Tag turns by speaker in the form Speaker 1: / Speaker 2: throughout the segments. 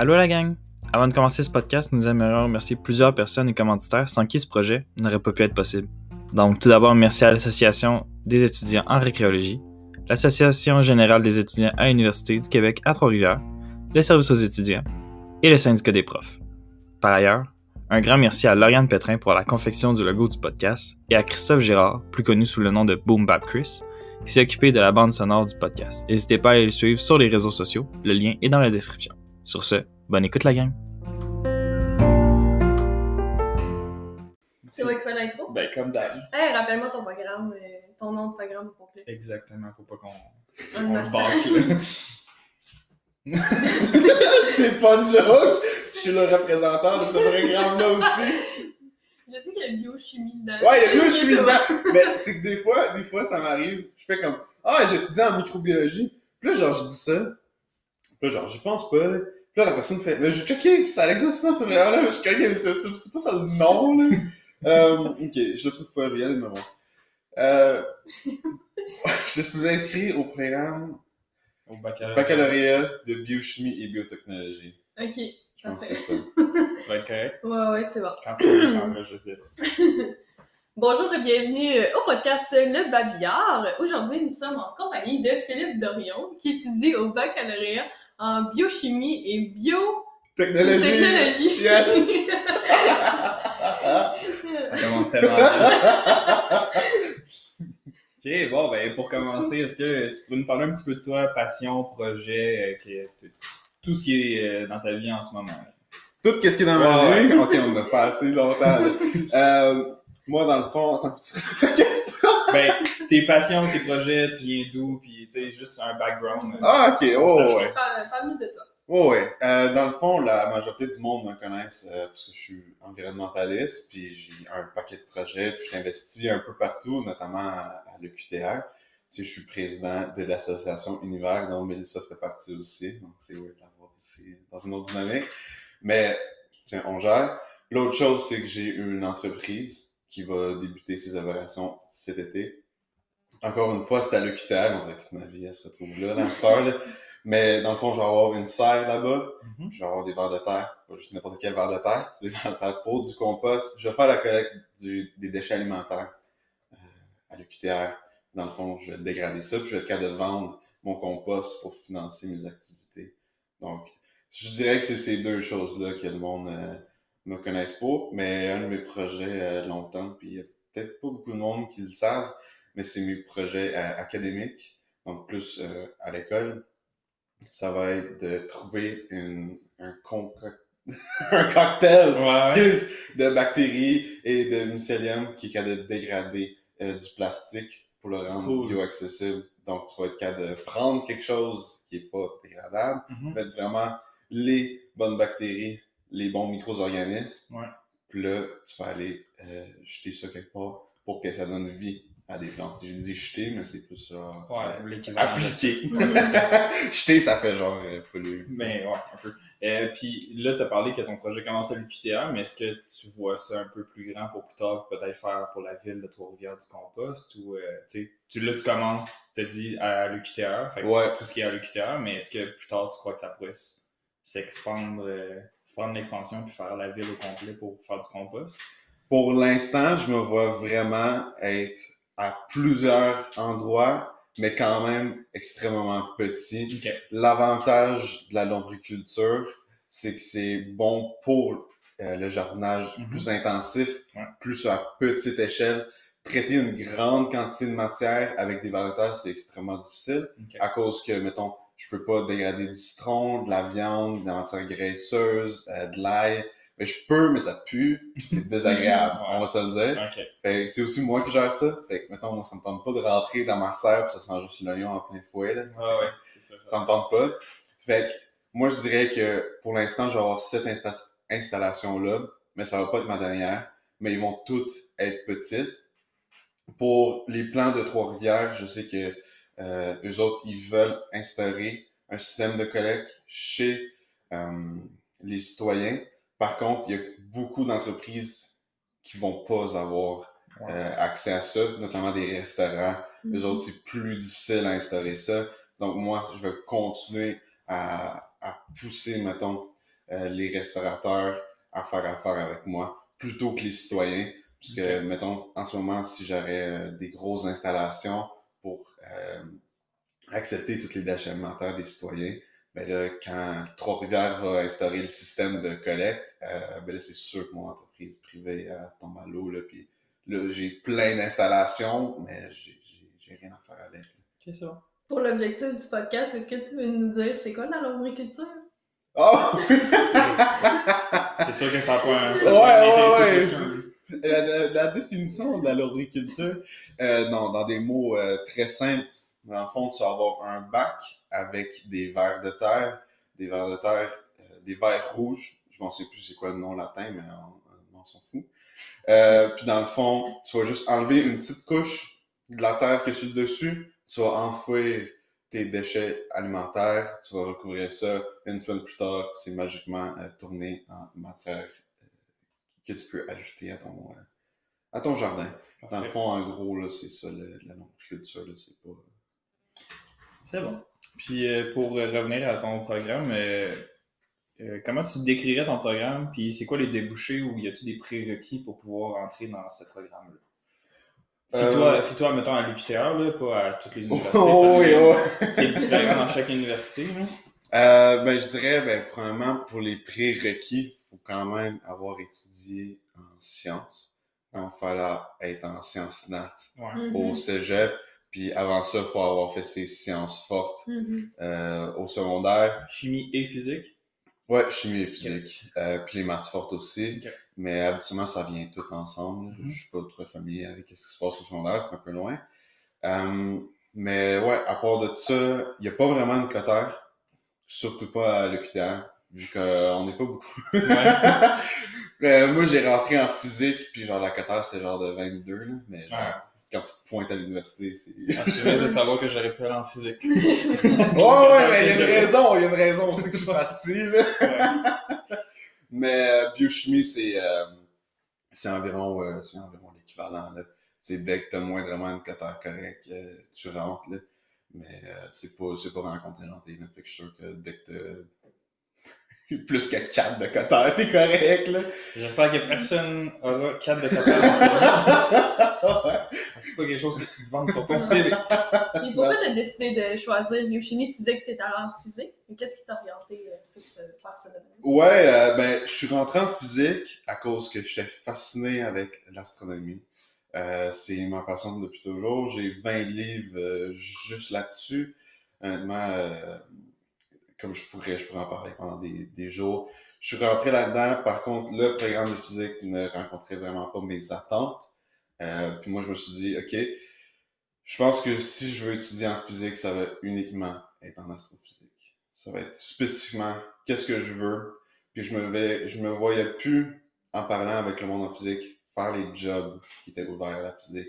Speaker 1: Allô la gang! Avant de commencer ce podcast, nous aimerions remercier plusieurs personnes et commanditaires sans qui ce projet n'aurait pas pu être possible. Donc, tout d'abord, merci à l'Association des étudiants en récréologie, l'Association générale des étudiants à l'Université du Québec à Trois-Rivières, le service aux étudiants et le syndicat des profs. Par ailleurs, un grand merci à Lauriane Pétrin pour la confection du logo du podcast et à Christophe Girard, plus connu sous le nom de Boom Bap Chris, qui s'est occupé de la bande sonore du podcast. N'hésitez pas à aller le suivre sur les réseaux sociaux, le lien est dans la description. Sur ce, bonne écoute la gang!
Speaker 2: C'est moi qui fais l'intro?
Speaker 1: Ben, comme d'hab.
Speaker 2: Hey, rappelle-moi ton programme, euh, ton nom de programme au complet.
Speaker 1: Exactement, faut pas qu'on on le là.
Speaker 3: c'est pas une joke. Je suis le représentant de ce programme-là aussi.
Speaker 2: Je sais qu'il y a biochimie dedans.
Speaker 3: Ouais, il y a je suis dedans. Mais c'est que des fois, des fois, ça m'arrive. Je fais comme, ah, j'étudie en microbiologie. Puis là, genre, je dis ça. Puis là, genre, j'y pense pas, là. Là, la personne fait, mais j'ai checké, puis ça existe pas, ce programme-là. Mais je suis comme, c'est pas ça le nom, là. euh, ok, je le trouve pas, je vais y aller de me voir. Euh, je suis inscrit au programme
Speaker 1: Au baccalauréat.
Speaker 3: baccalauréat de biochimie et biotechnologie.
Speaker 2: Ok,
Speaker 3: Je pense que c'est ça.
Speaker 1: Tu vas être correct?
Speaker 2: Ouais, ouais, c'est bon.
Speaker 1: quand tu s'enregistrer.
Speaker 2: Bonjour et bienvenue au podcast Le Babillard. Aujourd'hui, nous sommes en compagnie de Philippe Dorion, qui étudie au baccalauréat en biochimie et biotechnologie.
Speaker 3: Technologie. Yes.
Speaker 1: Ça commence tellement bien. Ok, bon, ben, pour commencer, est-ce que tu pourrais nous parler un petit peu de toi, passion, projet, euh, que- tout ce qui est euh, dans ta vie en ce moment? là?
Speaker 3: Tout ce qui est dans ma vie. Ok, on a pas assez longtemps. Euh, moi, dans le fond, attends, tu répètes ta question.
Speaker 1: Ben, tes passions, tes projets, tu viens d'où, puis tu sais, juste un background. euh,
Speaker 3: Ah, ok, oh,
Speaker 1: Ça,
Speaker 3: ouais.
Speaker 2: Parle- Parle-nous de toi.
Speaker 3: Oh, ouais. Euh, dans le fond, la majorité du monde me connaissent euh, parce que je suis environnementaliste, puis j'ai un paquet de projets, puis je t'investis un peu partout, notamment à, à l'EQTR. Tu sais, je suis président de l'association Univers, dont Mélissa fait partie aussi, donc c'est weird d'avoir ici dans une autre dynamique. Mais, tiens, on gère. L'autre chose, c'est que j'ai une entreprise qui va débuter ses opérations cet été. Encore une fois, c'est à l'EQTR, on dirait que toute ma vie, elle se retrouve là, dans le star, là. Mais dans le fond, je vais avoir une serre là-bas,
Speaker 1: Mhm.
Speaker 3: je vais avoir des verres de terre, pas juste n'importe quel verre de terre, c'est des verres de terre pour du compost. Je vais faire la collecte du- des déchets alimentaires euh, à l'EQTR. Dans le fond, je vais dégrader ça, puis je vais être capable de vendre mon compost pour financer mes activités. Donc, je dirais que c'est ces deux choses-là que le monde euh, me connaisse pas, mais un de mes projets euh, longtemps, puis il y a peut-être pas beaucoup de monde qui le savent, mais c'est mes projets euh, académiques, donc plus euh, à l'école. Ça va être de trouver une, un, un cocktail
Speaker 1: Ouais.
Speaker 3: excuse, de bactéries et de mycélium qui est capable de dégrader euh, du plastique pour le rendre
Speaker 1: Cool.
Speaker 3: bioaccessible. Donc, tu vas être capable de prendre quelque chose qui est pas dégradable,
Speaker 1: Mhm.
Speaker 3: mettre vraiment les bonnes bactéries, les bons micro-organismes.
Speaker 1: Ouais.
Speaker 3: Puis là, tu vas aller euh, jeter ça quelque part pour que ça donne vie à des plantes. J'ai dit jeter, mais c'est plus genre
Speaker 1: Ouais,
Speaker 3: euh, appliquer.
Speaker 1: Ouais, c'est ça.
Speaker 3: jeter, ça fait genre euh, polluer.
Speaker 1: Ben ouais, un peu. Euh, puis là, tu as parlé que ton projet commence à l'UQTR, mais est-ce que tu vois ça un peu plus grand pour plus tard, peut-être faire pour la ville de Trois-Rivières du compost ou, euh, tu sais, là, tu commences, tu dit à l'UQTR, fait que
Speaker 3: Ouais.
Speaker 1: tout ce qui est à l'UQTR, mais est-ce que plus tard, tu crois que ça pourrait s'expandre, euh, prendre l'expansion puis faire la ville au complet pour faire du compost?
Speaker 3: Pour l'instant, je me vois vraiment être à plusieurs endroits, mais quand même extrêmement petit. L'avantage de la lombriculture, c'est que c'est bon pour euh, le jardinage
Speaker 1: Mhm.
Speaker 3: plus intensif,
Speaker 1: Ouais.
Speaker 3: plus à petite échelle. Traiter une grande quantité de matière avec des variétés, c'est extrêmement difficile à cause que, mettons, je peux pas dégrader du citron, de la viande, de la matière graisseuse, euh, de l'ail. Mais je peux, mais ça pue, c'est désagréable, on va se le dire.
Speaker 1: Ok.
Speaker 3: Fait que c'est aussi moi qui gère ça. Fait que, mettons, moi, ça me tente pas de rentrer dans ma serre pis ça sent juste l'oignon en plein fouet, là.
Speaker 1: Ah ouais, c'est ça.
Speaker 3: Ça me tente pas. Fait que, moi, je dirais que, pour l'instant, je vais avoir cette insta- installation-là, mais ça va pas être ma dernière. Mais ils vont toutes être petites. Pour les plans de Trois-Rivières, je sais que, euh, eux autres, ils veulent instaurer un système de collecte chez, euh, les citoyens. Par contre, il y a beaucoup d'entreprises qui vont pas avoir
Speaker 1: Ouais.
Speaker 3: euh, accès à ça, notamment des restaurants.
Speaker 2: Mhm.
Speaker 3: Eux autres, c'est plus difficile à instaurer ça. Donc, moi, je vais continuer à, à pousser, mettons, euh, les restaurateurs à faire affaire avec moi plutôt que les citoyens. Puisque,
Speaker 1: Ok.
Speaker 3: mettons, en ce moment, si j'aurais euh, des grosses installations pour euh, accepter toutes les déchets alimentaires des citoyens, ben là, quand Trois-Rivières va instaurer le système de collecte, euh, ben là, c'est sûr que mon entreprise privée euh, tombe à l'eau, là, puis là, j'ai plein d'installations, mais j'ai- j'ai j'ai rien à faire avec.
Speaker 1: c'est bon.
Speaker 2: Pour l'objectif du podcast, est-ce que tu veux nous dire c'est quoi dans l'ombriculture?
Speaker 3: Oh!
Speaker 1: C'est sûr que ça n'a pas un.
Speaker 3: Ouais,
Speaker 1: ça
Speaker 3: ouais, ouais.
Speaker 1: Qu'un-
Speaker 3: La, définition de la euh, non, dans des mots euh, très simples, dans le fond, tu vas avoir un bac avec des vers de terre, des vers de terre, euh, des vers rouges. Je m'en sais plus c'est quoi le nom latin, mais on, on s'en fout. Euh, puis dans le fond, tu vas juste enlever une petite couche de la terre que sur le dessus, tu vas enfouir tes déchets alimentaires, tu vas recouvrir ça, une semaine plus tard, c'est magiquement euh, tourné en matière euh, que tu peux ajouter à ton, euh, à ton jardin. Dans le fond, en gros, là, c'est ça le- la lombriculture, là, c'est pas...
Speaker 1: C'est bon. Puis euh, pour revenir à ton programme, euh, euh, comment tu décrirais ton programme? Puis c'est quoi les débouchés ou y a-t-il des prérequis pour pouvoir entrer dans ce programme-là? Fie-toi, mettons, à l'UQTR, là, pas à toutes les universités.
Speaker 3: Oh, oui, oh.
Speaker 1: C'est différent dans chaque université. Là.
Speaker 3: Ben, je dirais, ben, premièrement, pour les prérequis, faut quand même avoir étudié en sciences. Il va falloir être en sciences nat
Speaker 1: Ouais.
Speaker 2: Mhm.
Speaker 3: au cégep. Puis avant ça, il faut avoir fait ses sciences fortes
Speaker 2: Mhm.
Speaker 3: euh, au secondaire.
Speaker 1: Chimie et physique?
Speaker 3: Ouais, chimie et physique. Euh, puis les maths fortes aussi. Mais habituellement, ça vient tout ensemble.
Speaker 1: Mhm.
Speaker 3: Je suis pas trop familier avec ce qui se passe au secondaire, c'est un peu loin. Euh, mais ouais, à part de ça, il n'y a pas vraiment de cotère. Surtout pas à l'UQTR, vu qu'on n'est pas beaucoup.
Speaker 1: Ouais.
Speaker 3: Mais moi, j'ai rentré en physique, puis genre la cotère, c'était genre de 22, là. Mais genre,
Speaker 1: Ouais.
Speaker 3: quand tu te pointes à l'université, c'est...
Speaker 1: Ah, c'est vrai de savoir que j'aurais pu aller en physique.
Speaker 3: Ouais, ouais, mais il y a une raison, il y a une raison aussi que je suis parti, là.
Speaker 1: Ouais.
Speaker 3: Mais euh, biochimie, c'est euh, c'est environ, euh, c'est environ l'équivalent. là. C'est dès que t'as moindrement une cotère correcte, euh, tu rentres. Là. Mais euh, c'est pas, c'est pas vraiment contingenté. Là. Fait que je suis sûr que dès que t'as plus que 4 de cotère, t'es correct. Là.
Speaker 1: J'espère que personne aura 4 de capable dans. C'est pas quelque chose que tu te vends sur ton CV.
Speaker 2: Et pourquoi t'as décidé de choisir biochimie? Tu disais que t'étais allé en physique, mais qu'est-ce qui t'a orienté euh, plus euh, vers ce domaine?
Speaker 3: Ouais, euh, ben, je suis rentré en physique à cause que j'étais fasciné avec l'astronomie. Euh, c'est ma passion depuis toujours. J'ai 20 livres euh, juste là-dessus. Honnêtement, euh, comme je pourrais, je pourrais en parler pendant des, des jours. Je suis rentré là-dedans. Par contre, le programme de physique ne rencontrait vraiment pas mes attentes. Euh, puis moi, je me suis dit, OK, je pense que si je veux étudier en physique, ça va uniquement être en astrophysique. Ça va être spécifiquement qu'est-ce que je veux. Puis je me vais, je me voyais plus en parlant avec le monde en physique, faire les jobs qui étaient ouverts à la physique.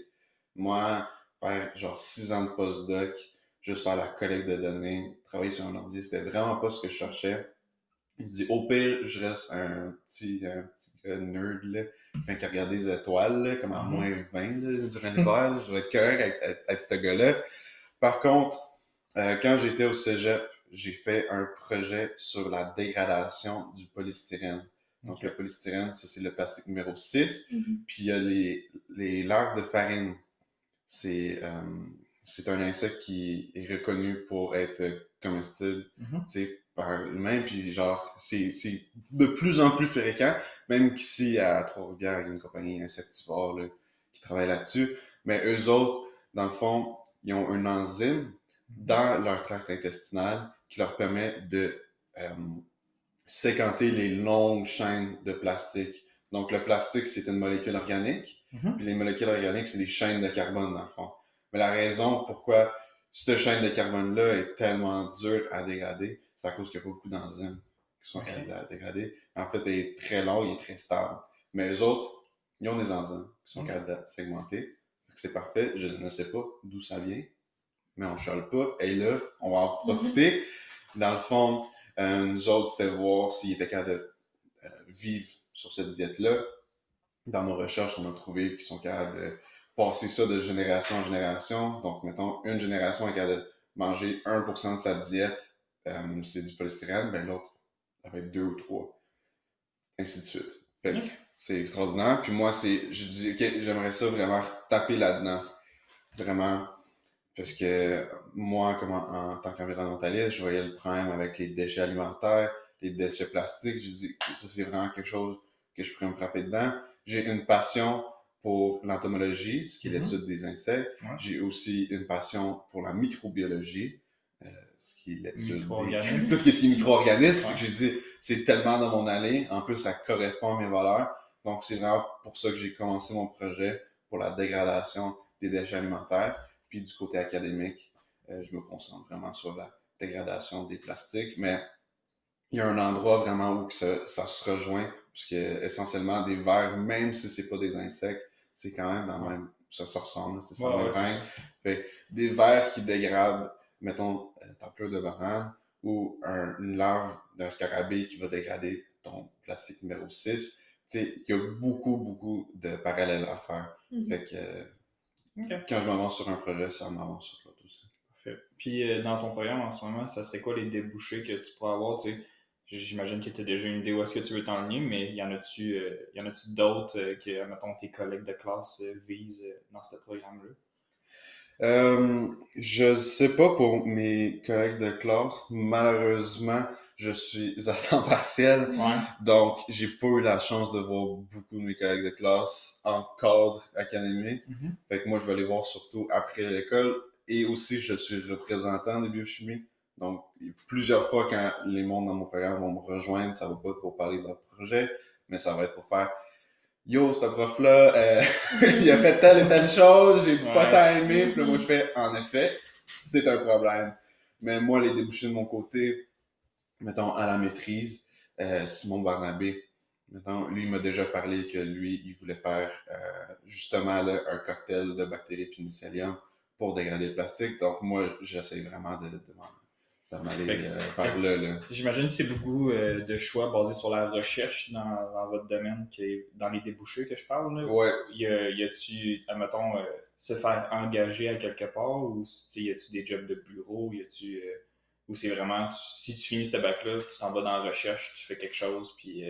Speaker 3: Moi, faire genre six ans de postdoc, juste faire la collecte de données, travailler sur un ordi, c'était vraiment pas ce que je cherchais. Il dit, au pire, je reste un petit, un petit gars nerd, là, enfin, qui regarde des étoiles, là, comme à
Speaker 1: Mhm.
Speaker 3: moins 20, là, durant l'hiver, je vais être correct avec, avec, avec ce gars-là. Par contre, euh, quand j'étais au cégep, j'ai fait un projet sur la dégradation du polystyrène. Donc, le polystyrène, ça, c'est le plastique numéro 6.
Speaker 2: Mhm.
Speaker 3: Puis, il y a les, les larves de farine. C'est euh, c'est un insecte qui est reconnu pour être comestible
Speaker 1: Mhm.
Speaker 3: tu sais, par l'humain, puis genre, c'est c'est de plus en plus fréquent, même qu'ici, à Trois-Rivières, il y a une compagnie insectivore là, qui travaille là-dessus, mais eux autres, dans le fond, ils ont un enzyme dans leur tract intestinal qui leur permet de euh, séquenter les longues chaînes de plastique. Donc, le plastique, c'est une molécule organique,
Speaker 1: Mhm.
Speaker 3: puis les molécules organiques, c'est des chaînes de carbone, dans le fond. Mais la raison pourquoi cette chaîne de carbone-là est tellement dure à dégrader, c'est à cause qu'il n'y a pas beaucoup d'enzymes qui sont capables de la dégrader. En fait, elle est très longue et très stable. Mais les autres, ils ont des enzymes qui sont capables de segmenter. C'est parfait. Je ne sais pas d'où ça vient, mais on ne chiale pas. Et là, on va en profiter. Dans le fond, euh, nous autres, c'était voir s'ils étaient capables de euh, vivre sur cette diète-là. Dans nos recherches, on a trouvé qu'ils sont capables de passer ça de génération en génération. Donc, mettons, une génération est capable de manger 1% de sa diète, euh, c'est du polystyrène, ben l'autre, être 2 ou 3. ainsi de suite. Fait que
Speaker 1: Ok.
Speaker 3: c'est extraordinaire. Puis moi, c'est, je dis, ok, j'aimerais ça vraiment taper là-dedans. Vraiment. Parce que moi, comme en, en tant qu'environnementaliste, je voyais le problème avec les déchets alimentaires, les déchets plastiques. Je dis, ça, c'est vraiment quelque chose que je pourrais me frapper dedans. J'ai une passion pour l'entomologie, ce qui est
Speaker 1: Mhm.
Speaker 3: l'étude des insectes.
Speaker 1: Ouais.
Speaker 3: J'ai aussi une passion pour la microbiologie, euh, ce qui est l'étude des... Tout ce qui est micro-organismes.
Speaker 1: Ouais.
Speaker 3: J'ai dit, c'est tellement dans mon allée. En plus, ça correspond à mes valeurs. Donc, c'est vraiment pour ça que j'ai commencé mon projet pour la dégradation des déchets alimentaires. Puis du côté académique, euh, je me concentre vraiment sur la dégradation des plastiques. Mais il y a un endroit vraiment où que ça, ça se rejoint, puisque essentiellement des vers, même si c'est pas des insectes, c'est quand même dans le même, ça se ressemble, c'est ça
Speaker 1: Ouais.
Speaker 3: Fait des vers qui dégradent, mettons, euh, ta pleure de banane ou un- une larve d'un scarabée qui va dégrader ton plastique numéro 6. Tu sais, il y a beaucoup, beaucoup de parallèles à faire.
Speaker 2: Mhm.
Speaker 3: Fait que quand je m'avance sur un projet, ça m'avance sur l'autre aussi.
Speaker 1: Parfait. Puis euh, dans ton programme en ce moment, ça serait quoi les débouchés que tu pourrais avoir? Tu sais, j'imagine que tu as déjà une idée où est-ce que tu veux t'enligner, mais y en a-tu euh, y en a-tu d'autres euh, que, mettons, tes collègues de classe euh, visent euh, dans ce programme-là?
Speaker 3: Euh, je sais pas pour mes collègues de classe. Malheureusement, je suis à temps partiel.
Speaker 1: Ouais.
Speaker 3: Donc, j'ai pas eu la chance de voir beaucoup de mes collègues de classe en cadre académique.
Speaker 1: Mhm.
Speaker 3: Fait que moi, je vais les voir surtout après l'école. Et aussi, je suis représentant de biochimie. Donc, plusieurs fois, quand les mondes dans mon programme vont me rejoindre, ça va pas être pour parler de leur projet, mais ça va être pour faire Yo, ce prof-là, euh, il a fait telle et telle chose, j'ai pas tant aimé. Puis là, moi, je fais En effet, c'est un problème. Mais moi, les débouchés de mon côté, mettons, à la maîtrise, euh, Simon Barnabé, mettons, lui, il m'a déjà parlé que lui, il voulait faire euh, justement là, un cocktail de bactéries pénicillium pour dégrader le plastique. Donc, moi, j'essaie vraiment de, de m'en- euh, là. là.
Speaker 1: J'imagine que c'est beaucoup euh, de choix basés sur la recherche dans, dans votre domaine, qui est dans les débouchés que je parle. Là.
Speaker 3: Ouais.
Speaker 1: Y a-tu, admettons, euh, se faire engager à quelque part ou y a-tu des jobs de bureau? Y a-tu, euh, ou c'est vraiment, tu- si tu finis ce bac-là, tu t'en vas dans la recherche, tu fais quelque chose, puis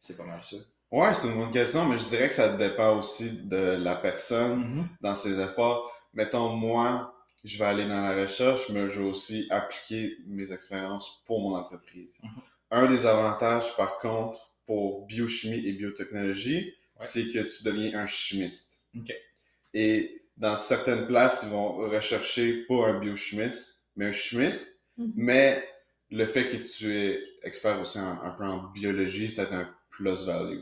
Speaker 1: c'est pas mal ça.
Speaker 3: Ouais, c'est une bonne question, mais je dirais que ça dépend aussi de la personne.
Speaker 1: Mhm.
Speaker 3: dans ses efforts. Mettons, moi, je vais aller dans la recherche, mais je vais aussi appliquer mes expériences pour mon entreprise.
Speaker 1: Mhm.
Speaker 3: Un des avantages, par contre, pour biochimie et biotechnologie,
Speaker 1: Ouais.
Speaker 3: c'est que tu deviens un chimiste.
Speaker 1: Ok.
Speaker 3: Et dans certaines places, ils vont rechercher pas un biochimiste, mais un chimiste.
Speaker 2: Mhm.
Speaker 3: Mais le fait que tu es expert aussi en- un peu en biologie, ça a un plus value.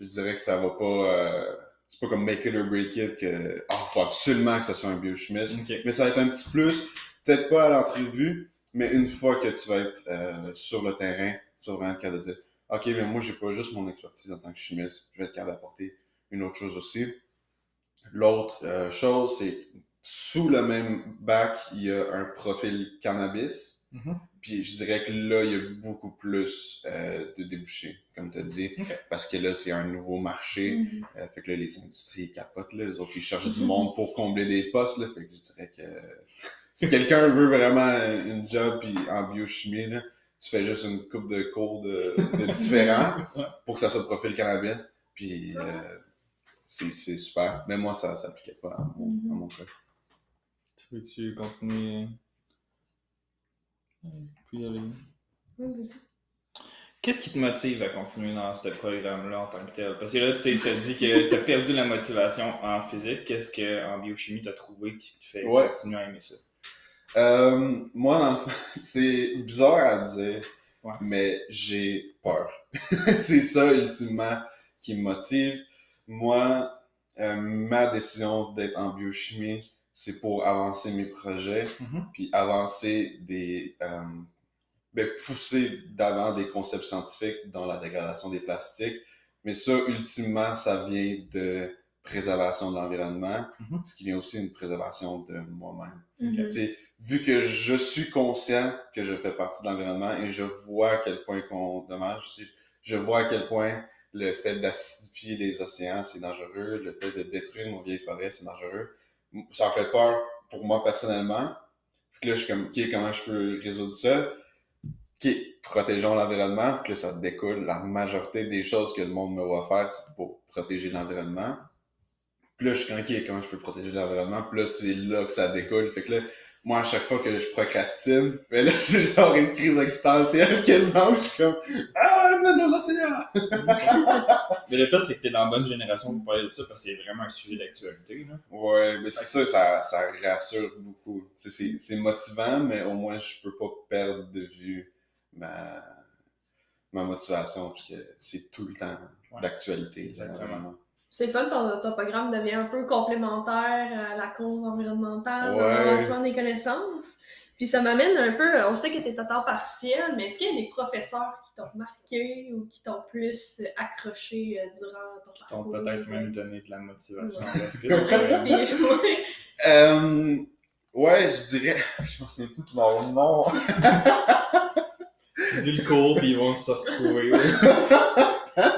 Speaker 3: Je dirais que ça va pas. euh, c'est pas comme make it or break it que. Ah, faut absolument que ce soit un biochimiste.
Speaker 1: Ok.
Speaker 3: Mais ça va être un petit plus. Peut-être pas à l'entrevue, mais une fois que tu vas être euh, sur le terrain, tu vas vraiment être capable de dire Ok, mais moi, j'ai pas juste mon expertise en tant que chimiste, je vais être capable d'apporter une autre chose aussi. L'autre euh, chose, c'est sous le même bac, il y a un profil cannabis.
Speaker 1: Mhm.
Speaker 3: Puis je dirais que là, il y a beaucoup plus euh, de débouchés, comme tu as dit, parce que là, c'est un nouveau marché.
Speaker 2: Mhm.
Speaker 3: Euh, fait que là, les industries capotent, là. Les autres, ils cherchent du monde pour combler des postes, là. Fait que je dirais que si quelqu'un veut vraiment une job puis en biochimie, là, tu fais juste une coupe de cours de, de différents pour que ça soit profil cannabis. Puis euh, c'est super. Mais moi, ça s'appliquait pas à mon, à mon cas.
Speaker 1: Tu veux-tu continuer? Puis.
Speaker 2: Oui.
Speaker 1: Qu'est-ce qui te motive à continuer dans ce programme-là en tant que tel? Parce que là, tu as dit que tu as perdu la motivation en physique. Qu'est-ce qu'en biochimie tu as trouvé qui te fait
Speaker 3: Ouais.
Speaker 1: continuer à aimer ça?
Speaker 3: Euh, moi, dans le fond, c'est bizarre à dire,
Speaker 1: Ouais.
Speaker 3: mais j'ai peur. c'est ça, ultimement, qui me motive. Moi, euh, ma décision d'être en biochimie, c'est pour avancer mes projets,
Speaker 1: Mhm.
Speaker 3: puis avancer des... euh, ben, pousser d'avant des concepts scientifiques dans la dégradation des plastiques. Mais ça, ultimement, ça vient de préservation de l'environnement,
Speaker 1: Mhm.
Speaker 3: ce qui vient aussi d'une préservation de moi-même. Tu sais, vu que je suis conscient que je fais partie de l'environnement et je vois à quel point qu'on dommage, je, je vois à quel point le fait d'acidifier les océans, c'est dangereux, le fait de détruire nos vieilles forêts, c'est dangereux. Ça fait peur pour moi personnellement. Puis là, je suis comme, OK, comment je peux résoudre ça? OK, protégeons l'environnement, que là, ça découle la majorité des choses que le monde me voit faire, c'est pour protéger l'environnement. Puis là, je suis comme, OK, comment je peux protéger l'environnement? Puis là, c'est là que ça découle. Fait que là, moi, à chaque fois que je procrastine, ben là, j'ai genre une crise existentielle quasiment, je suis comme, ah, mais nos océans!
Speaker 1: Mais le pire, c'est que t'es dans la bonne génération pour parler de ça parce que c'est vraiment un sujet d'actualité. là.
Speaker 3: Ouais, mais c'est ça, ça, ça rassure beaucoup. C'est c'est motivant, mais au moins, je peux pas perdre de vue ma, ma motivation, parce que c'est tout le temps
Speaker 1: Ouais.
Speaker 3: d'actualité.
Speaker 1: Exactement.
Speaker 2: C'est fun, ton, ton programme devient un peu complémentaire à la cause environnementale,
Speaker 3: Ouais.
Speaker 2: l'avancement des connaissances. Puis ça m'amène un peu, on sait que tu es à temps partiel, mais est-ce qu'il y a des professeurs qui t'ont marqué ou qui t'ont plus accroché euh, durant ton
Speaker 1: Qui t'ont
Speaker 2: parcours?
Speaker 1: peut-être même donné de la motivation
Speaker 2: Ouais.
Speaker 1: à rester?
Speaker 2: Ouais.
Speaker 3: Euh, ouais, je dirais, je m'en souviens plus de leur nom.
Speaker 1: Dis le cours, puis ils vont se retrouver.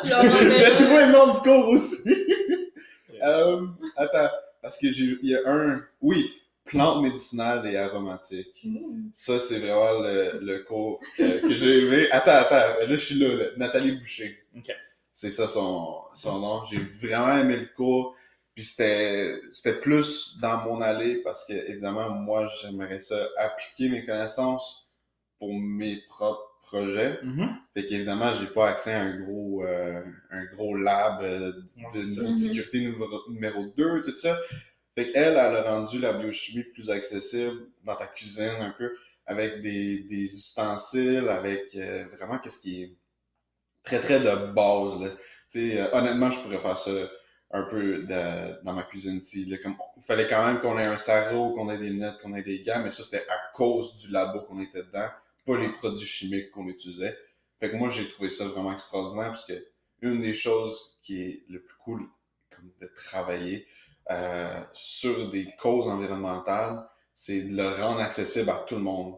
Speaker 3: J'ai trouvé le nom du cours aussi. Euh, attends, parce que j'ai, il y a un, oui, plantes médicinales et aromatiques.
Speaker 2: Mmh.
Speaker 3: Ça, c'est vraiment le, le cours que, que j'ai aimé. Attends, attends, là, je suis là, là. Nathalie Boucher.
Speaker 1: Ok.
Speaker 3: C'est ça son, son nom. J'ai vraiment aimé le cours. Puis c'était, c'était plus dans mon allée parce que, évidemment, moi, j'aimerais ça appliquer mes connaissances pour mes propres projets.
Speaker 1: Mhm.
Speaker 3: Fait qu'évidemment, j'ai pas accès à un gros, euh, un gros lab euh, de sécurité numéro, numéro 2, tout ça. Fait qu'elle, elle a rendu la biochimie plus accessible dans ta cuisine un peu, avec des, des ustensiles, avec euh, vraiment qu'est-ce qui est très très de base. Là. Euh, honnêtement, je pourrais faire ça un peu de- dans ma cuisine ici. Comme, il fallait quand même qu'on ait un sarrau, qu'on ait des lunettes, qu'on ait des gants, mais ça c'était à cause du labo qu'on était dedans, pas les produits chimiques qu'on utilisait. Fait que moi, j'ai trouvé ça vraiment extraordinaire parce que une des choses qui est le plus cool comme de travailler euh, sur des causes environnementales, c'est de le rendre accessible à tout le monde.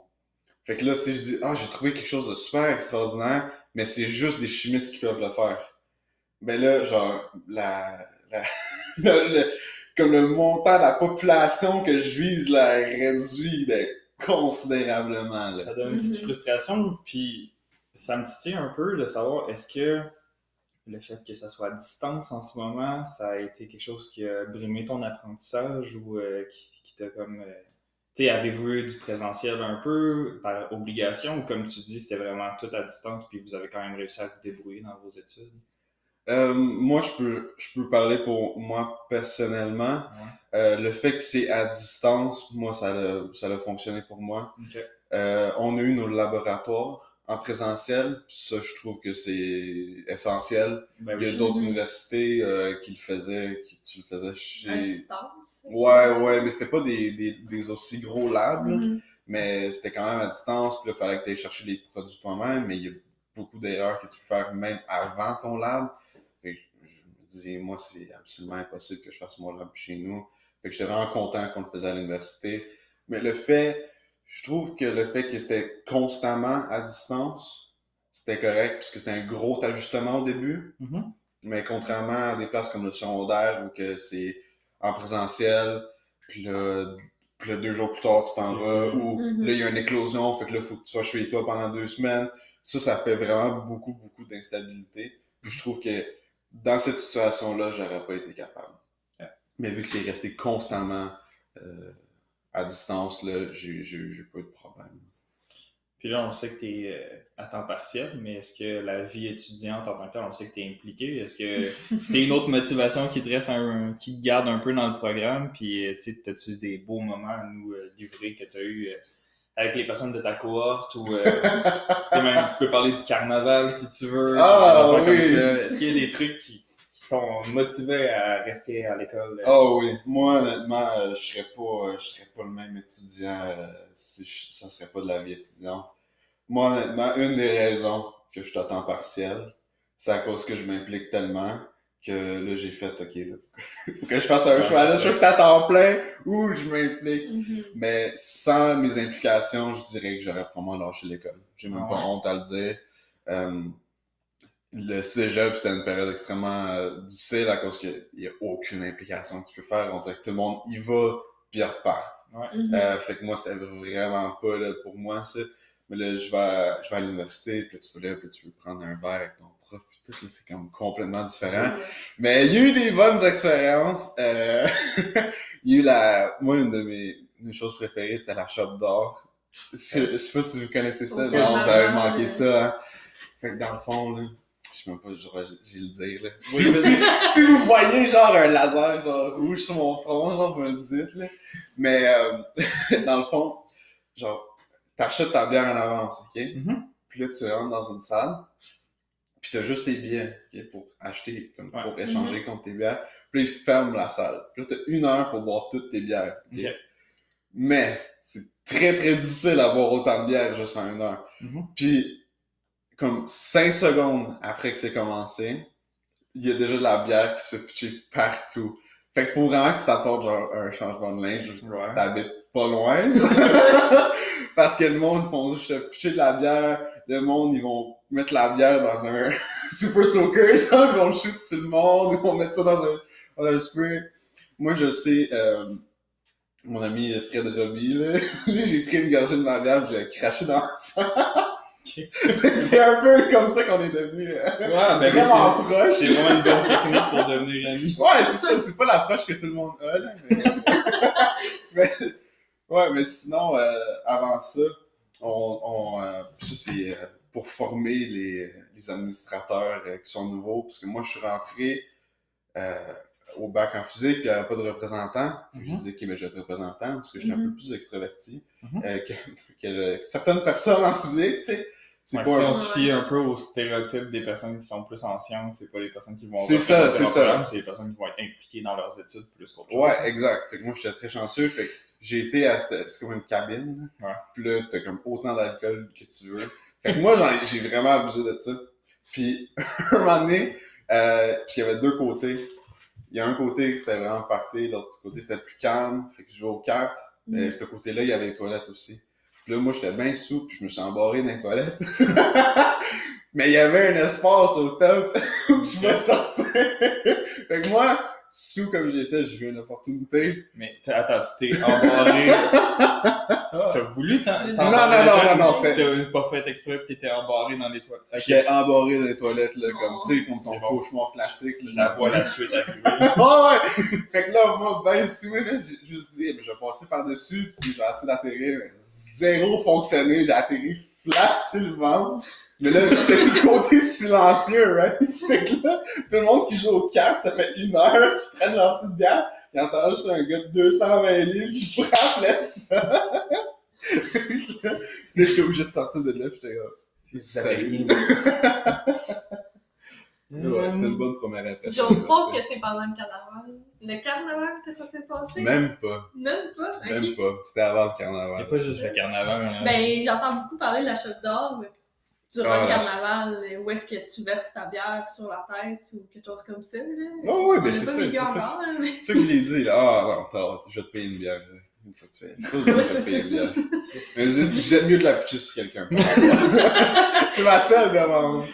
Speaker 3: Fait que là, si je dis, ah, j'ai trouvé quelque chose de super extraordinaire, mais c'est juste des chimistes qui peuvent le faire. Ben là, genre, la, la, le- le- comme le montant de la population que je vise, là, réduit considérablement, là.
Speaker 1: Ça donne une petite
Speaker 2: Mhm.
Speaker 1: frustration, puis ça me titille un peu de savoir est-ce que le fait que ça soit à distance en ce moment, ça a été quelque chose qui a brimé ton apprentissage ou euh, qui, qui t'a comme. euh, tu sais, avez-vous eu du présentiel un peu par obligation ou comme tu dis, c'était vraiment tout à distance puis vous avez quand même réussi à vous débrouiller dans vos études?
Speaker 3: Euh, moi, je peux, je peux parler pour moi personnellement.
Speaker 1: Ouais.
Speaker 3: Euh, le fait que c'est à distance, moi, ça a, ça a fonctionné pour moi.
Speaker 1: Ok.
Speaker 3: Euh, on a eu nos laboratoires en présentiel. Ça, je trouve que c'est essentiel.
Speaker 1: Ben
Speaker 3: Il y a
Speaker 1: oui.
Speaker 3: d'autres
Speaker 2: Mhm.
Speaker 3: universités euh, qui le faisaient, qui tu le faisais
Speaker 2: À
Speaker 3: chez...
Speaker 2: distance.
Speaker 3: Ouais, ouais, mais c'était pas des, des, des aussi gros labs, là.
Speaker 2: Mhm.
Speaker 3: mais c'était quand même à distance. Puis là, il fallait que tu ailles chercher les produits toi-même, mais il y a beaucoup d'erreurs que tu peux faire même avant ton lab. Fait que je me disais, moi, c'est absolument impossible que je fasse mon lab chez nous. Fait que j'étais vraiment content qu'on le faisait à l'université. Mais le fait, je trouve que le fait que c'était constamment à distance, c'était correct, puisque c'était un gros ajustement au début.
Speaker 1: Mhm.
Speaker 3: Mais contrairement à des places comme le secondaire où que c'est en présentiel, puis là, puis là, deux jours plus tard, tu t'en vas, ou
Speaker 2: Mhm.
Speaker 3: là, il y a une éclosion, fait que là, il faut que tu sois chez toi pendant deux semaines. Ça, ça fait vraiment beaucoup, beaucoup d'instabilité. Puis je trouve que dans cette situation-là, j'aurais pas été capable. Mais vu que c'est resté constamment euh, à distance, là, j'ai j'ai- j'ai pas eu de problème.
Speaker 1: Puis là, on sait que tu es à temps partiel, mais est-ce que la vie étudiante en tant que telle, on sait que tu es impliqué? Est-ce que c'est une autre motivation qui te reste, un, qui te garde un peu dans le programme? Puis, euh, tu sais, as-tu des beaux moments à nous euh, livrer que tu as eu euh, avec les personnes de ta cohorte? Ou, euh, tu sais, même, tu peux parler du carnaval si tu veux.
Speaker 3: Ah,
Speaker 1: comme
Speaker 3: oui.
Speaker 1: ça. Est-ce qu'il y a des trucs qui t'ont motivé à rester à l'école? euh?
Speaker 3: Oh oui, moi honnêtement, euh, je serais pas, euh, je serais pas le même étudiant si je, ça serait pas de la vie étudiante. Moi honnêtement, une des raisons que je suis à temps partiel, c'est à cause que je m'implique tellement que là j'ai fait ok, là, faut que je fasse un
Speaker 1: Ouais,
Speaker 3: choix. Là, je veux que c'est à temps plein ou je m'implique.
Speaker 2: Mhm.
Speaker 3: Mais sans mes implications, je dirais que j'aurais probablement lâché l'école. J'ai même
Speaker 1: Ah
Speaker 3: pas
Speaker 1: ouais?
Speaker 3: honte à le dire. Euh, le cégep, c'était une période extrêmement euh, difficile à cause qu'il n'y a aucune implication que tu peux faire. On dirait que tout le monde y va, puis il repart.
Speaker 2: Mhm.
Speaker 3: Euh, fait que moi, c'était vraiment pas là, pour moi, ça. mais là, je vais, je vais à l'université, puis là, tu vas là, puis tu veux prendre un verre avec ton prof, puis tout, là, c'est comme complètement différent. Mais il y a eu des bonnes expériences. Euh, il y a eu la, moi, une de mes, une choses préférées, c'était la shop d'or. Je, je sais pas si vous connaissez ça,
Speaker 2: Ok.
Speaker 3: non, vous avez manqué ça, hein. Fait que dans le fond, là, sais même pas, j'ai le dire, là.
Speaker 1: Oui,
Speaker 3: si, vous voyez, genre, un laser, genre, rouge sur mon front, genre, vous me le dites, là. Mais, euh, dans le fond, genre, t'achètes ta bière en avance, ok?
Speaker 1: Mhm.
Speaker 3: Puis là, tu rentres dans une salle, puis t'as juste tes billets, ok, pour acheter, comme,
Speaker 1: Ouais.
Speaker 3: pour échanger contre tes bières. Puis là, ils ferment la salle. Puis là, t'as une heure pour boire toutes tes bières, ok? Mais, c'est très, très difficile à boire autant de bières juste en une heure.
Speaker 1: Mhm.
Speaker 3: Puis, comme cinq secondes après que c'est commencé, il y a déjà de la bière qui se fait pitcher partout. Fait qu'il faut vraiment que tu t'attendes genre un changement de linge.
Speaker 1: Ouais.
Speaker 3: T'habites pas loin. Parce que le monde, ils vont juste pitcher de la bière. Le monde, ils vont mettre la bière dans un super soaker. Genre, ils vont shoot tout le monde. Ils vont mettre ça dans un, dans un spray. Moi, je sais, euh, mon ami Fred Roby, là, lui, j'ai pris une gorgée de ma bière, j'ai craché dans c'est un peu comme ça qu'on est devenu euh,
Speaker 1: Ouais, ben
Speaker 3: vraiment proche.
Speaker 1: c'est vraiment une bonne technique pour devenir ami.
Speaker 3: Ouais, c'est ça, c'est pas l'approche que tout le monde a, là, mais... mais- ouais, mais sinon, euh, avant ça, on, on euh, ça c'est euh, pour former les, les administrateurs qui sont nouveaux, parce que moi, je suis rentré au bac en physique, puis il n'y avait pas de représentant. Puis Je
Speaker 1: Mhm.
Speaker 3: disais, OK, mais je vais être représentant, parce que j'étais un
Speaker 2: Mhm.
Speaker 3: peu plus extraverti
Speaker 1: Mhm.
Speaker 3: euh, que, que le- que certaines personnes en physique, tu sais. C'est
Speaker 1: Ouais,
Speaker 3: pas
Speaker 1: si
Speaker 3: un-
Speaker 1: on se fie un peu au stéréotype des personnes qui sont plus en sciences, c'est pas les personnes qui vont
Speaker 3: C'est ça, c'est ça.
Speaker 1: c'est les personnes qui vont être impliquées dans leurs études plus qu'autre chose.
Speaker 3: Ouais, exact. Fait que moi, j'étais très chanceux. Fait que j'ai été à cette, c'est comme une cabine. là.
Speaker 1: Ouais.
Speaker 3: Puis là, t'as comme autant d'alcool que tu veux. Fait que moi, j'ai vraiment abusé de ça. Puis, un moment donné, euh, puis il y avait deux côtés. Il y a un côté que c'était vraiment party, l'autre côté c'était plus calme. Fait que je jouais aux cartes.
Speaker 2: Mhm.
Speaker 3: Et ce côté-là, il y avait les toilettes aussi. Puis là, moi, j'étais bien sous, puis je me suis embarré dans les toilettes. Mais il y avait un espace au top où je pouvais sortir. fait que moi, sous comme j'étais, j'ai eu une opportunité.
Speaker 1: Mais t'as- attends, tu t'es embarré. T'as voulu t'en-
Speaker 2: Non,
Speaker 3: non, non, non, non,
Speaker 1: T'as pas fait exprès pis t'étais embarré dans les toilettes.
Speaker 3: J'étais embarré dans les toilettes, là, comme, tu sais, comme ton cauchemar classique.
Speaker 1: Je
Speaker 3: là.
Speaker 1: la vois la suite arriver.
Speaker 3: Ah ouais! Fait que là, moi, ben sous, là, j'ai juste dit, eh ben, je vais passer par-dessus, puis je vais essayer d'atterrir. mais Zéro fonctionné, j'ai atterri flat sur le ventre. Mais là, j'étais sur le côté silencieux, right? Fait que là, tout le monde qui joue aux cartes, ça fait une heure qu'ils prennent leur petite bière, ils entendent juste un gars de 220 livres qui frappe le sol. là, j'étais obligé de sortir de là, puis j'étais là. Salut. Ouais, c'était une bonne première impression.
Speaker 2: J'ose pas que c'est pendant le carnaval. Le carnaval que ça s'est passé?
Speaker 3: Même pas.
Speaker 2: Même pas?
Speaker 3: Même pas. C'était avant le
Speaker 1: Il
Speaker 3: carnaval.
Speaker 1: a pas juste le carnaval. hein.
Speaker 2: Ben, j'entends beaucoup parler de la chute d'or mais durant
Speaker 3: Ah,
Speaker 2: le carnaval, où est-ce que tu verses ta bière sur la tête ou quelque chose comme ça, là?
Speaker 3: Oh, oui,
Speaker 2: est
Speaker 3: c'est
Speaker 2: pas
Speaker 3: ça. C'est ça,
Speaker 2: mais...
Speaker 3: c'est ça que je l'ai dit, là. Ah, non, t'as- je vais te payer une bière. là, Une fois que tu fais.
Speaker 2: Ouais,
Speaker 3: je vais te
Speaker 2: c'est
Speaker 3: payer
Speaker 2: ça.
Speaker 3: une bière. Mais je- j'aime mieux de la pitcher sur quelqu'un. c'est ma seule demande.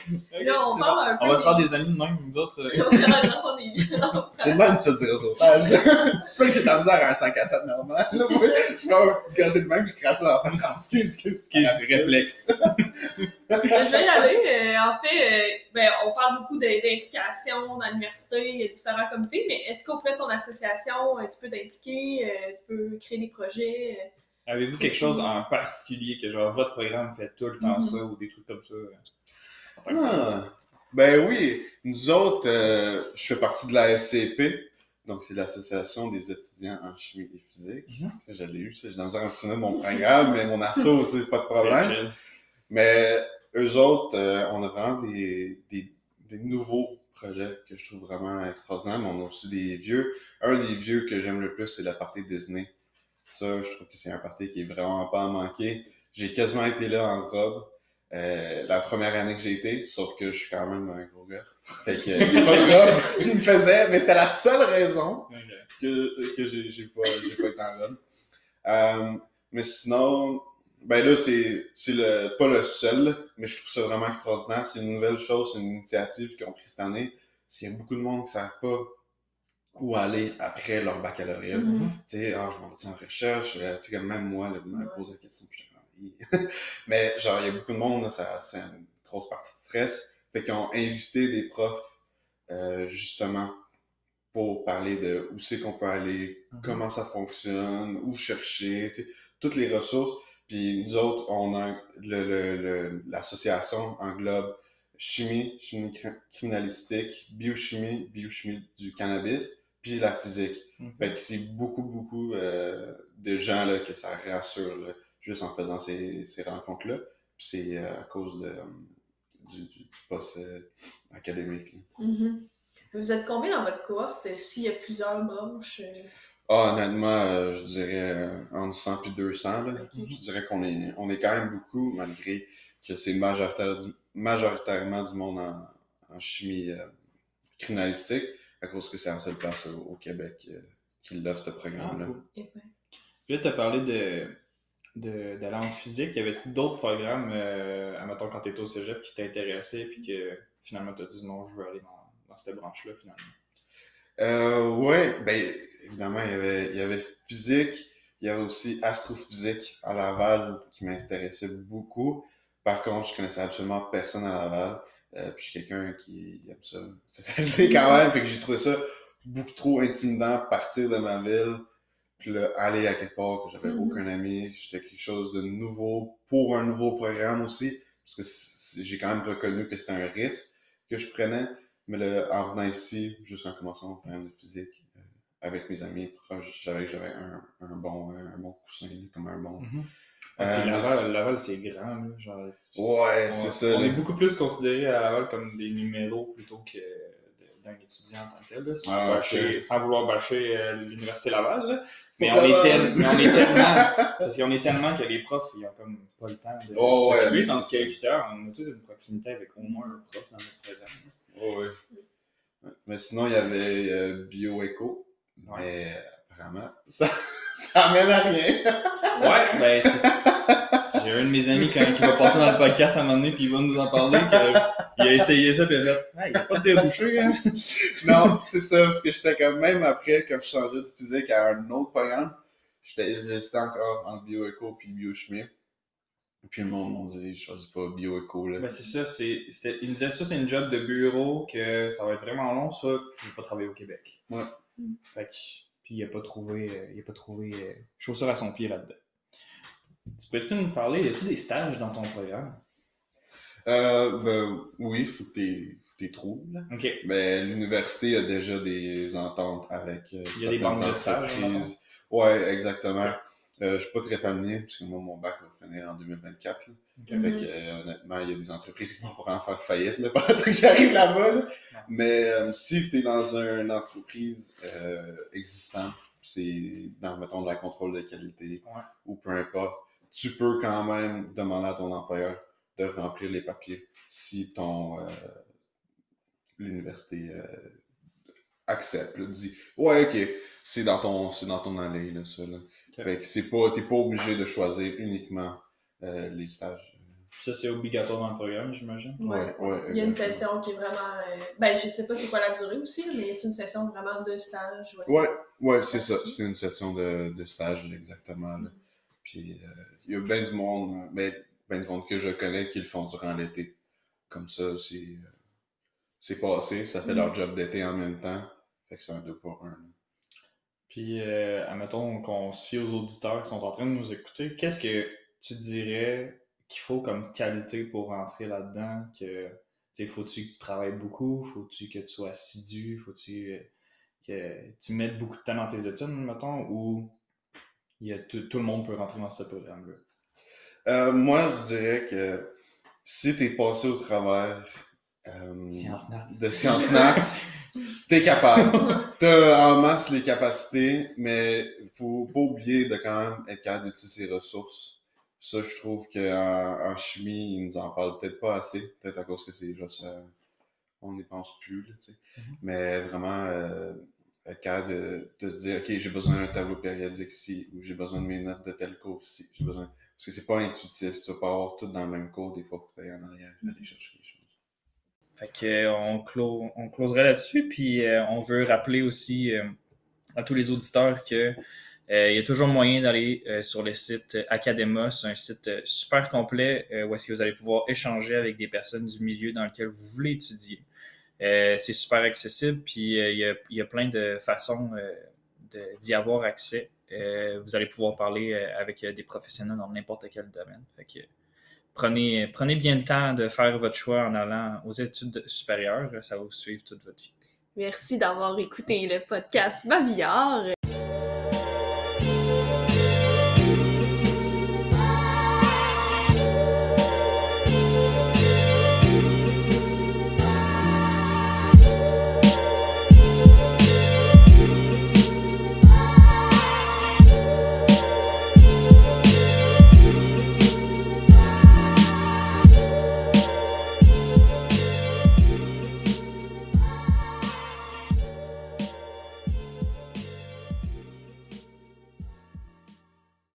Speaker 2: Là, on
Speaker 1: C'est
Speaker 2: parle
Speaker 1: bon.
Speaker 2: un peu
Speaker 1: On va se faire
Speaker 2: des-
Speaker 1: amis de même, nous autres. euh.
Speaker 3: C'est le même que tu fais du réseautage. c'est pour ça que j'ai de la misère à un 5 à 7 normal. Là, moi, je vais quand j'ai le même qui crasse là en fait. Excuse, excuse,
Speaker 1: Excuse, réflexe.
Speaker 2: Je vais y aller. Euh, en fait, euh, ben, on parle beaucoup d'implication dans l'université, il y a différents comités, mais est-ce qu'auprès de ton association, euh, tu peux t'impliquer, euh, tu peux créer des projets? euh?
Speaker 1: Avez-vous quelque chose en particulier que genre votre programme fait tout le temps
Speaker 2: Mhm.
Speaker 1: ça ou des trucs comme ça? euh,
Speaker 3: Ah, ben oui, nous autres, euh, je fais partie de la SCP, donc c'est l'Association des étudiants en chimie et physique. Je l'ai eu, j'ai me souvenir de mon programme, mais mon asso aussi, pas de problème. Mais eux autres, euh, on a vraiment des, des, des nouveaux projets que je trouve vraiment extraordinaires, mais on a aussi des vieux. Un des vieux que j'aime le plus, c'est la partie Disney. Ça, je trouve que c'est un party qui est vraiment pas à manquer. J'ai quasiment été là en robe. euh, la première année que j'ai été, sauf que je suis quand même un gros gars. Fait que a pas de robe qui me faisait, mais c'était la seule raison que, que j'ai j'ai pas, j'ai pas été en robe. Euh, mais sinon, ben là, c'est c'est le pas le seul, mais je trouve ça vraiment extraordinaire. C'est une nouvelle chose, c'est une initiative qu'ils ont prise cette année. Qu'il y a beaucoup de monde qui ne savent pas où aller après leur baccalauréat.
Speaker 2: Mhm.
Speaker 3: Tu sais, ah, je m'en vais en recherche? Euh, tu sais, même moi, là, vous m'avez posé la question. puis. Mais genre, il y a beaucoup de monde, là, ça, c'est une grosse partie de stress. Fait qu'ils ont invité des profs, euh, justement, pour parler de où c'est qu'on peut aller,
Speaker 1: Mhm.
Speaker 3: comment ça fonctionne, où chercher, tu sais, toutes les ressources. Puis nous autres, on a le, le, le- l'association englobe chimie, chimie cri- criminalistique, biochimie, biochimie du cannabis, puis la physique.
Speaker 1: Mhm.
Speaker 3: Fait que c'est beaucoup, beaucoup euh, de gens là, que ça rassure là, juste en faisant ces, ces rencontres-là. Puis c'est euh, à cause de, euh, du, du, du poste euh, académique. là.
Speaker 2: Mhm. Vous êtes combien dans votre cohorte? Euh, s'il y a plusieurs branches?
Speaker 3: Ah, honnêtement, euh, je dirais euh, entre 100 et 200. Là. Je dirais qu'on est, on est quand même beaucoup, malgré que c'est majoritaire du- majoritairement du monde en, en chimie euh, criminalistique, à cause que c'est la seule place au, au Québec euh, qui l'offre, ce
Speaker 1: Ah,
Speaker 3: programme-là.
Speaker 1: cool.
Speaker 2: ben,
Speaker 1: Puis là, tu as parlé de, de, d'aller en physique. Y avait-il d'autres programmes, euh, admettons, quand tu étais au cégep, qui t'intéressaient, puis que finalement, tu as dit non, je veux aller dans, dans cette branche-là, finalement?
Speaker 3: Euh, ouais, ben évidemment, il y avait, il y avait physique, il y avait aussi astrophysique à Laval qui m'intéressait beaucoup. Par contre, je connaissais absolument personne à Laval. Euh, puis je suis quelqu'un qui aime ça. C'est quand même, fait que j'ai trouvé ça beaucoup trop intimidant partir de ma ville, puis là, aller à quelque part que j'avais
Speaker 2: Mhm.
Speaker 3: aucun ami. J'étais quelque chose de nouveau pour un nouveau programme aussi, parce que j'ai quand même reconnu que c'était un risque que je prenais. Mais là, en venant ici, juste en commençant mon programme de physique, euh, avec mes amis proches, je savais que j'avais un, un bon, un bon coussin, comme un bon. Euh,
Speaker 1: Puis
Speaker 3: mais
Speaker 1: Laval,
Speaker 3: c'est-
Speaker 1: Laval, c'est grand, là. Genre,
Speaker 3: Ouais, c'est ça.
Speaker 1: On est beaucoup plus considéré à Laval comme des numéros plutôt que d'un étudiant en tant que tel, là, sans,
Speaker 3: Ah,
Speaker 1: bâcher- sans vouloir bâcher euh, l'Université Laval. Là. Mais, on est tel- mais on est tellement. parce qu'on est tellement que les profs, ils ont comme pas le temps de
Speaker 3: Oh, ouais,
Speaker 1: s'occuper,
Speaker 3: mais
Speaker 1: tandis qu'à l'UQTR, on a tous une proximité avec au moins un prof dans notre programme.
Speaker 3: Oh. Ouais. Mais sinon, il y avait euh.
Speaker 1: Ouais.
Speaker 3: Mais euh, apparemment, ça, ça amène à rien.
Speaker 1: Ouais, ben c'est J'ai un de mes amis quand, qui va passer dans le podcast à un moment donné, puis il va nous en parler. que- il a essayé ça, puis il a fait il n'y a pas de débouché, hein.
Speaker 3: non, c'est ça, parce que j'étais quand même après, quand je changeais de physique à un autre programme, j'étais encore entre bioéco puis biochimie. Puis le monde m'a dit, je choisis pas bioéco, là.
Speaker 1: Ben c'est ça, c'est, c'était- il me disait ça, c'est une job de bureau, que ça va être vraiment long, ça, tu ne veux pas travailler au Québec.
Speaker 3: Ouais.
Speaker 1: Fait que, puis il n'a pas trouvé, euh, il a pas trouvé euh, chaussure à son pied là-dedans. Tu peux-tu nous parler, y a-tu des stages dans ton programme?
Speaker 3: Euh, ben, oui, faut que t'es, faut que t'es.
Speaker 1: Ok.
Speaker 3: Mais l'université a déjà des ententes avec euh,
Speaker 1: Il y a des
Speaker 3: certaines
Speaker 1: banques de stages,
Speaker 3: entreprises. Ouais, exactement. Euh, je suis pas très familier, parce que moi, mon bac va finir en 2024. là.
Speaker 1: Ok.
Speaker 3: Fait
Speaker 2: Mhm.
Speaker 3: que, euh, honnêtement, il y a des entreprises qui vont vraiment faire faillite là, pendant que j'arrive là-bas. là. Mais euh, si tu es dans une entreprise euh, existante, c'est dans, mettons, de la contrôle de qualité
Speaker 1: Ouais.
Speaker 3: ou peu importe, tu peux quand même demander à ton employeur de remplir les papiers si ton euh, l'université euh, accepte, là, dit ouais ok c'est dans ton c'est dans ton allée là ça là. Fait que c'est pas t'es pas obligé de choisir uniquement euh, les stages.
Speaker 1: Ça, c'est obligatoire dans le programme, j'imagine.
Speaker 2: Ouais.
Speaker 3: Ouais, ouais,
Speaker 2: Il y a une session qui est vraiment. euh, Ben, je sais pas c'est quoi la durée aussi, mais il y a une session vraiment de stage.
Speaker 3: Ouais, ouais,
Speaker 2: C'est
Speaker 3: c'est ça. C'est une session de, de stage, exactement. là. Puis, euh, il y a bien du monde, euh, ben, ben du monde que je connais qui le font durant l'été. Comme ça, c'est euh, c'est passé. Ça fait leur job d'été en même temps. Fait que c'est un deux pour un. là.
Speaker 1: Puis, euh, admettons qu'on se fie aux auditeurs qui sont en train de nous écouter, qu'est-ce que tu dirais qu'il faut comme qualité pour rentrer là-dedans? Que, tu sais, faut-tu que tu travailles beaucoup? Faut-tu que tu sois assidu? Faut-tu euh, que tu mettes beaucoup de temps dans tes études, mettons? Ou il y a tout, tout le monde peut rentrer dans ce programme-là?
Speaker 3: Euh, moi, je dirais que si t'es passé au travers euh,
Speaker 1: Science
Speaker 3: de Sciences Nat, t'es capable. T'as en masse les capacités, mais faut pas oublier de quand même être capable d'utiliser ses ressources. Ça, je trouve qu'en en chimie, ils nous en parlent peut-être pas assez. Peut-être à cause que c'est juste... euh, on n'y pense plus, là, tu sais.
Speaker 1: Mhm.
Speaker 3: Mais vraiment, euh, être capable de, de se dire, OK, j'ai besoin d'un tableau périodique ici, ou j'ai besoin de mes notes de tel cours ici. J'ai besoin... Parce que c'est pas intuitif. Tu vas pas avoir tout dans le même cours. Des fois, que tu en arrière aller chercher les choses.
Speaker 1: Fait que, euh, on, clo- on closerait là-dessus, puis euh, on veut rappeler aussi euh, à tous les auditeurs que il y a toujours moyen d'aller sur le site Academa. C'est un site super complet où est-ce que vous allez pouvoir échanger avec des personnes du milieu dans lequel vous voulez étudier. C'est super accessible, puis il, y a, plein de façons d'y avoir accès. Vous allez pouvoir parler avec des professionnels dans n'importe quel domaine. Fait prenez, prenez bien le temps de faire votre choix en allant aux études supérieures. Ça va vous suivre toute votre vie.
Speaker 2: Merci d'avoir écouté le podcast Babillard.